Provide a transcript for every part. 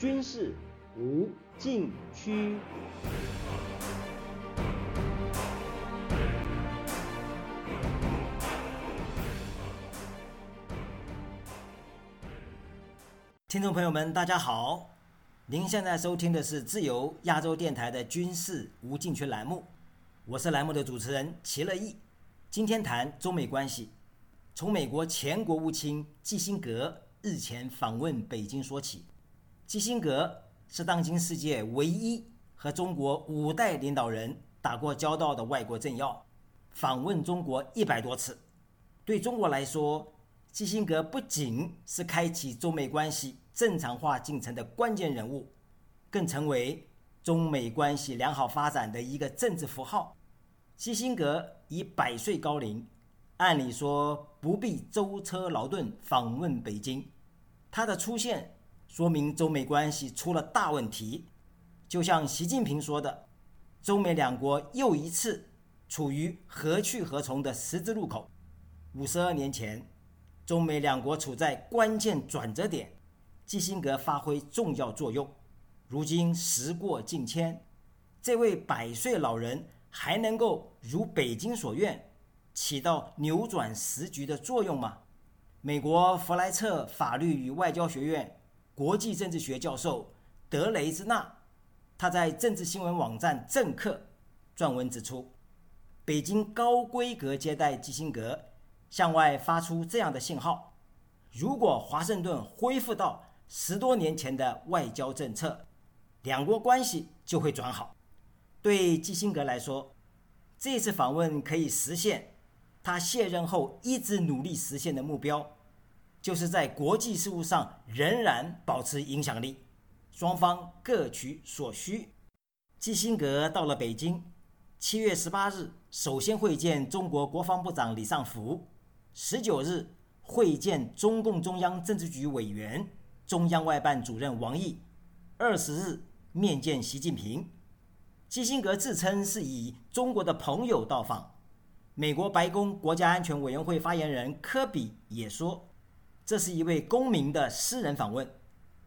军事无禁区。听众朋友们，大家好，您现在收听的是自由亚洲电台的军事无禁区栏目，我是栏目的主持人齐乐意。今天谈中美关系，从美国前国务卿基辛格日前访问北京说起。基辛格是当今世界唯一和中国五代领导人打过交道的外国政要，访问中国一百多次。对中国来说，基辛格不仅是开启中美关系正常化进程的关键人物，更成为中美关系良好发展的一个政治符号。基辛格以百岁高龄，按理说不必舟车劳顿访问北京，他的出现说明中美关系出了大问题。就像习近平说的，中美两国又一次处于何去何从的十字路口。五十二年前。中美两国处在关键转折点，基辛格发挥重要作用。如今时过境迁，这位百岁老人还能够如北京所愿，起到扭转时局的作用吗？美国弗莱彻法律与外交学院国际政治学教授德雷兹纳，他在政治新闻网站政客撰文指出，北京高规格接待基辛格。向外发出这样的信号：如果华盛顿恢复到十多年前的外交政策，两国关系就会转好。对基辛格来说，这次访问可以实现他卸任后一直努力实现的目标，就是在国际事务上仍然保持影响力，双方各取所需。基辛格到了北京，七月十八日首先会见中国国防部长李尚福。十九日会见中共中央政治局委员、中央外办主任王毅，二十日面见习近平。基辛格自称是以中国的朋友到访。美国白宫国家安全委员会发言人科比也说，这是一位公民的私人访问。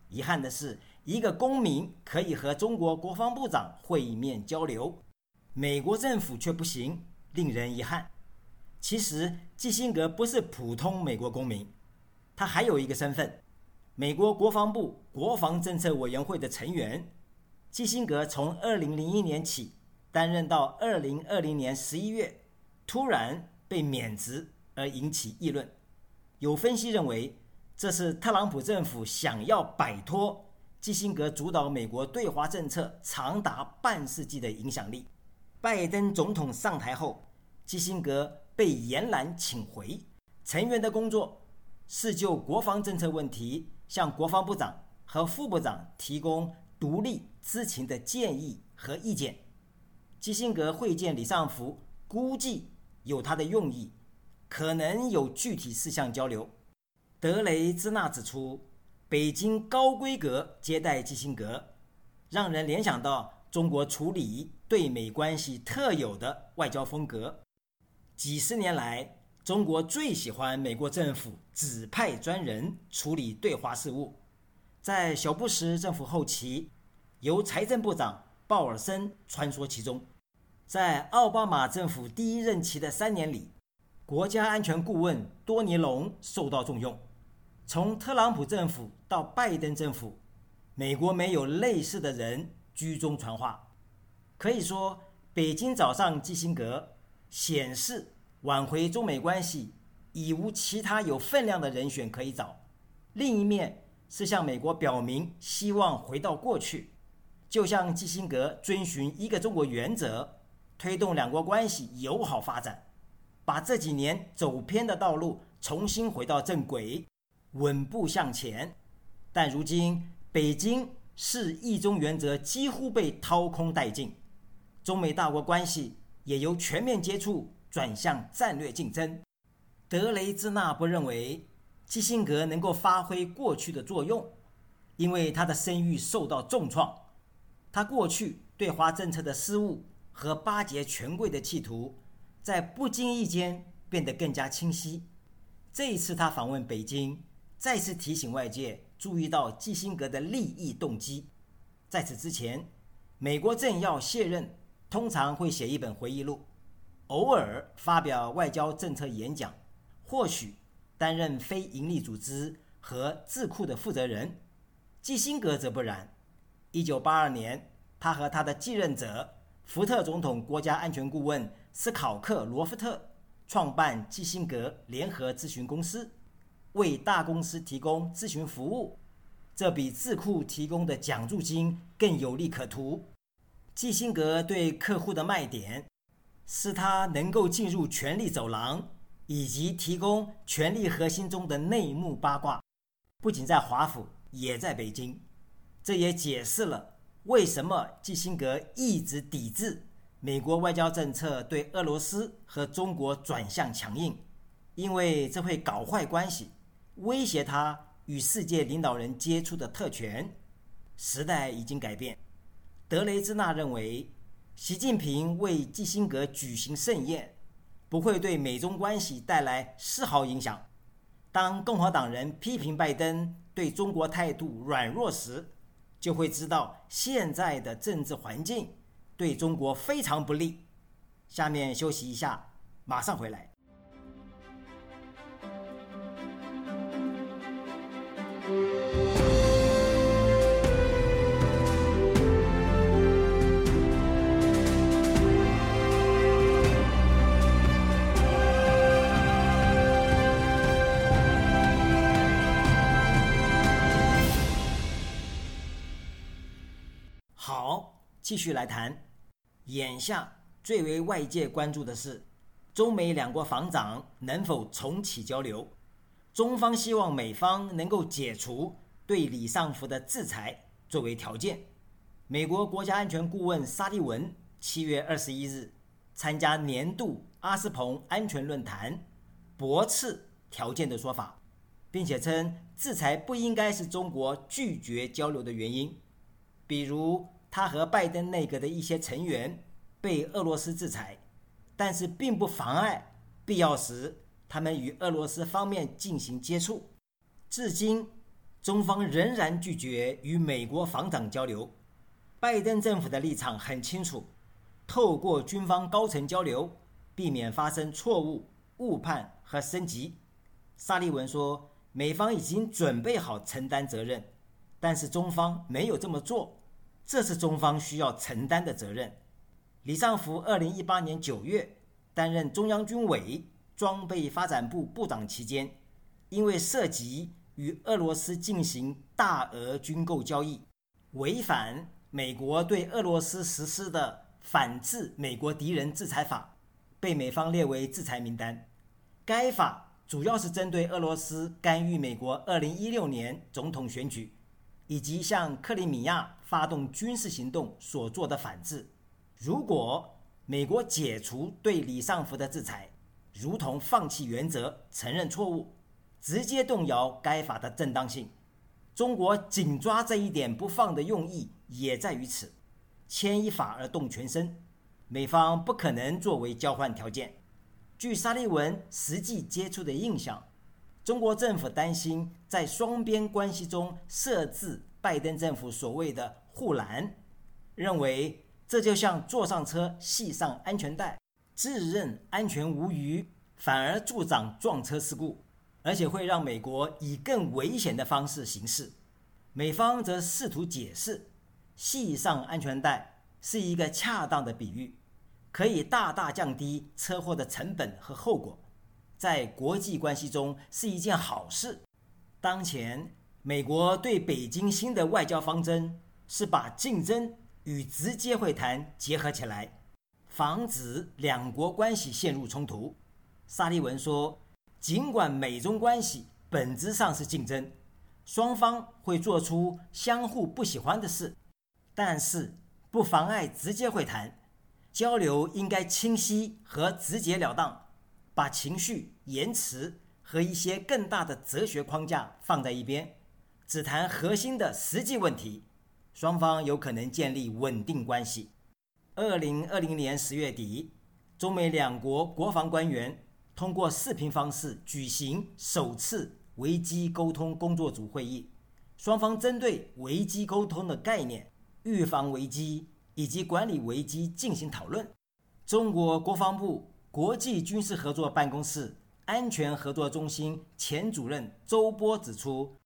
遗憾的是，一个公民可以和中国国防部长会面交流，美国政府却不行，令人遗憾。其实，基辛格不是普通美国公民，他还有一个身份——美国国防部国防政策委员会的成员。基辛格从2001年起担任到2020年11月，突然被免职而引起议论。有分析认为，这是特朗普政府想要摆脱基辛格主导美国对华政策长达半世纪的影响力。拜登总统上台后，基辛格。被延揽请回，成员的工作是就国防政策问题向国防部长和副部长提供独立知情的建议和意见。基辛格会见李尚福，估计有他的用意，可能有具体事项交流。德雷兹纳指出，北京高规格接待基辛格，让人联想到中国处理对美关系特有的外交风格。几十年来，中国最喜欢美国政府指派专人处理对华事务。在小布什政府后期，由财政部长鲍尔森穿梭其中；在奥巴马政府第一任期的三年里，国家安全顾问多尼龙受到重用。从特朗普政府到拜登政府，美国没有类似的人居中传话。可以说，北京找上基辛格。显示挽回中美关系已无其他有分量的人选可以找。另一面是向美国表明希望回到过去，就像基辛格遵循一个中国原则，推动两国关系友好发展，把这几年走偏的道路重新回到正轨，稳步向前。但如今北京是一中原则几乎被掏空殆尽，中美大国关系。也由全面接触转向战略竞争。德雷兹纳不认为基辛格能够发挥过去的作用，因为他的声誉受到重创。他过去对华政策的失误和巴结权贵的企图，在不经意间变得更加清晰。这一次他访问北京，再次提醒外界注意到基辛格的利益动机。在此之前，美国政要卸任通常会写一本回忆录，偶尔发表外交政策演讲，或许担任非营利组织和智库的负责人。基辛格则不然。一九八二年，他和他的继任者福特总统国家安全顾问斯考克罗夫特创办基辛格联合咨询公司。为大公司提供咨询服务，这比智库提供的奖助金更有利可图。基辛格对客户的卖点是他能够进入权力走廊，以及提供权力核心中的内幕八卦。不仅在华府，也在北京。这也解释了为什么基辛格一直抵制美国外交政策对俄罗斯和中国转向强硬，因为这会搞坏关系。威胁他与世界领导人接触的特权。时代已经改变。德雷兹纳认为，习近平为基辛格举行盛宴，不会对美中关系带来丝毫影响。当共和党人批评拜登对中国态度软弱时，就会知道现在的政治环境对中国非常不利。下面休息一下，马上回来。继续来谈。眼下最为外界关注的是，中美两国防长能否重启交流。中方希望美方能够解除对李尚福的制裁作为条件。美国国家安全顾问沙利文七月二十一日参加年度阿斯彭安全论坛，驳斥条件的说法，并且称制裁不应该是中国拒绝交流的原因。比如，他和拜登内阁的一些成员被俄罗斯制裁，但是并不妨碍必要时。他们与俄罗斯方面进行接触，至今，中方仍然拒绝与美国防长交流。拜登政府的立场很清楚：透过军方高层交流，避免发生错误、误判和升级。沙利文说，美方已经准备好承担责任，但是中方没有这么做，这是中方需要承担的责任。李尚福二零一八年九月担任中央军委。装备发展部部长期间，因为涉及与俄罗斯进行大额军购交易，违反美国对俄罗斯实施的反制美国敌人制裁法，被美方列为制裁名单。该法主要是针对俄罗斯干预美国2016年总统选举，以及向克里米亚发动军事行动所做的反制。如果美国解除对李尚福的制裁，如同放弃原则、承认错误，直接动摇该法的正当性。中国紧抓这一点不放的用意也在于此，牵一发而动全身。美方不可能作为交换条件。据沙利文实际接触的印象，中国政府担心在双边关系中设置拜登政府所谓的护栏，认为这就像坐上车系上安全带。自认安全无虞，反而助长撞车事故，而且会让美国以更危险的方式行事。美方则试图解释，系上安全带是一个恰当的比喻，可以大大降低车祸的成本和后果，在国际关系中是一件好事。当前，美国对北京新的外交方针是把竞争与直接会谈结合起来。防止两国关系陷入冲突，沙利文说：“尽管美中关系本质上是竞争，双方会做出相互不喜欢的事，但是不妨碍直接会谈。交流应该清晰和直截了当，把情绪、言辞和一些更大的哲学框架放在一边，只谈核心的实际问题，双方有可能建立稳定关系。”二零二零年十月底，中美两国国防官员通过视频方式举行首次危机沟通工作组会议，双方针对危机沟通的概念、预防危机以及管理危机进行讨论。中国国防部国际军事合作办公室安全合作中心前主任周波指出，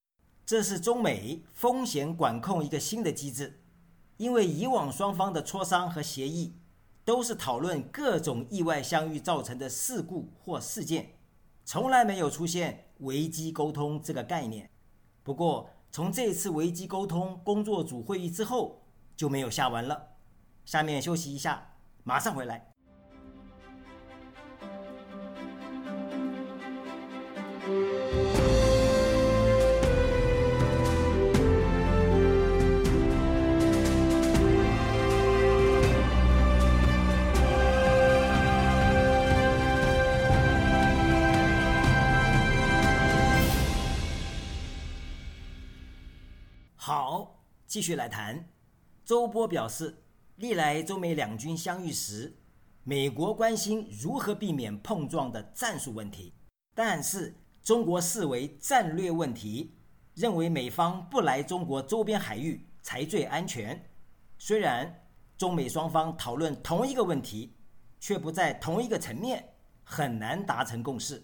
这是中美风险管控一个新的机制，因为以往双方的磋商和协议都是讨论各种意外相遇造成的事故或事件，从来没有出现危机沟通这个概念。不过，从这次危机沟通工作组会议之后，就没有下文了。下面休息一下，马上回来。继续来谈。周波表示，历来中美两军相遇时，美国关心如何避免碰撞的战术问题，但是中国视为战略问题，认为美方不来中国周边海域才最安全。虽然中美双方讨论同一个问题，却不在同一个层面，很难达成共识。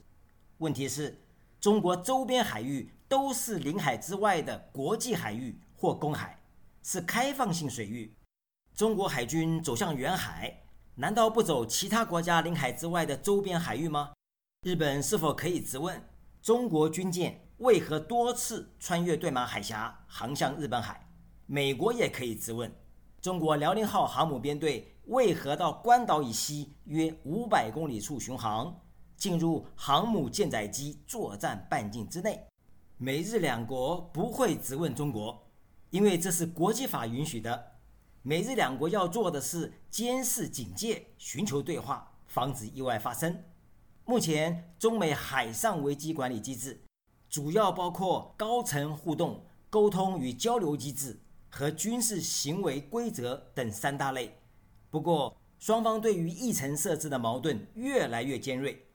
问题是，中国周边海域。都是领海之外的国际海域或公海，是开放性水域。中国海军走向远海，难道不走其他国家领海之外的周边海域吗？日本是否可以质问中国军舰为何多次穿越对马海峡航向日本海？美国也可以质问中国辽宁号航母编队为何到关岛以西约五百公里处巡航，进入航母舰载机作战半径之内？美日两国不会质问中国，因为这是国际法允许的。美日两国要做的是监视、警戒、寻求对话，防止意外发生。目前，中美海上危机管理机制主要包括高层互动、沟通与交流机制和军事行为规则等三大类。不过，双方对于议程设置的矛盾越来越尖锐。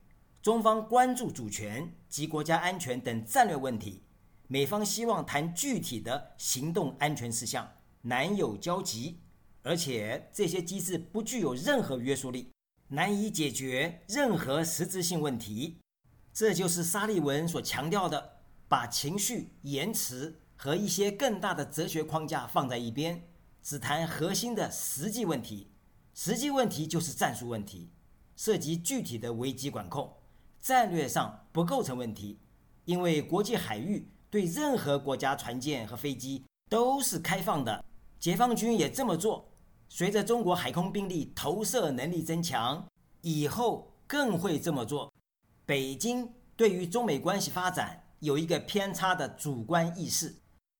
中方关注主权及国家安全等战略问题，美方希望谈具体的行动安全事项，难有交集，而且这些机制不具有任何约束力，难以解决任何实质性问题。这就是沙利文所强调的：把情绪、言辞和一些更大的哲学框架放在一边，只谈核心的实际问题。实际问题就是战术问题，涉及具体的危机管控。战略上不构成问题，因为国际海域对任何国家船舰和飞机都是开放的。解放军也这么做。随着中国海空兵力投射能力增强，以后更会这么做。北京对于中美关系发展有一个偏差的主观意识，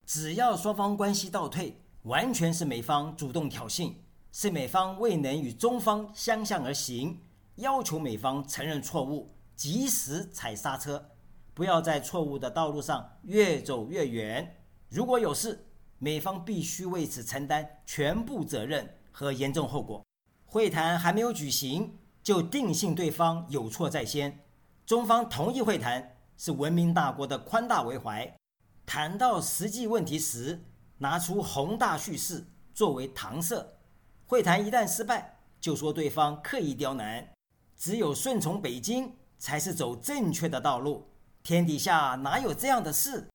只要双方关系倒退，完全是美方主动挑衅，是美方未能与中方相向而行，要求美方承认错误。及时踩刹车，不要在错误的道路上越走越远。如果有事，美方必须为此承担全部责任和严重后果。会谈还没有举行，就定性对方有错在先。中方同意会谈，是文明大国的宽大为怀。谈到实际问题时，拿出宏大叙事作为搪塞。会谈一旦失败，就说对方刻意刁难。只有顺从北京。才是走正确的道路。天底下哪有这样的事？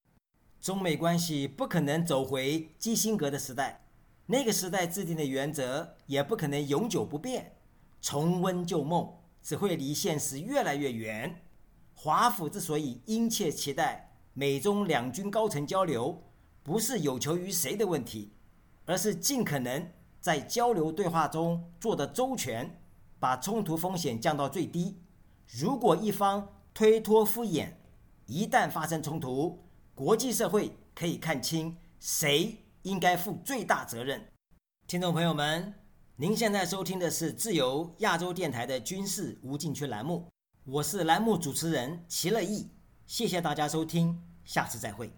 中美关系不可能走回基辛格的时代，那个时代制定的原则也不可能永久不变。重温旧梦，只会离现实越来越远。华府之所以殷切期待美中两军高层交流，不是有求于谁的问题，而是尽可能在交流对话中做得周全，把冲突风险降到最低。如果一方推脱敷衍，一旦发生冲突，国际社会可以看清谁应该负最大责任。听众朋友们，您现在收听的是自由亚洲电台的军事无禁区栏目，我是栏目主持人齐乐毅，谢谢大家收听，下次再会。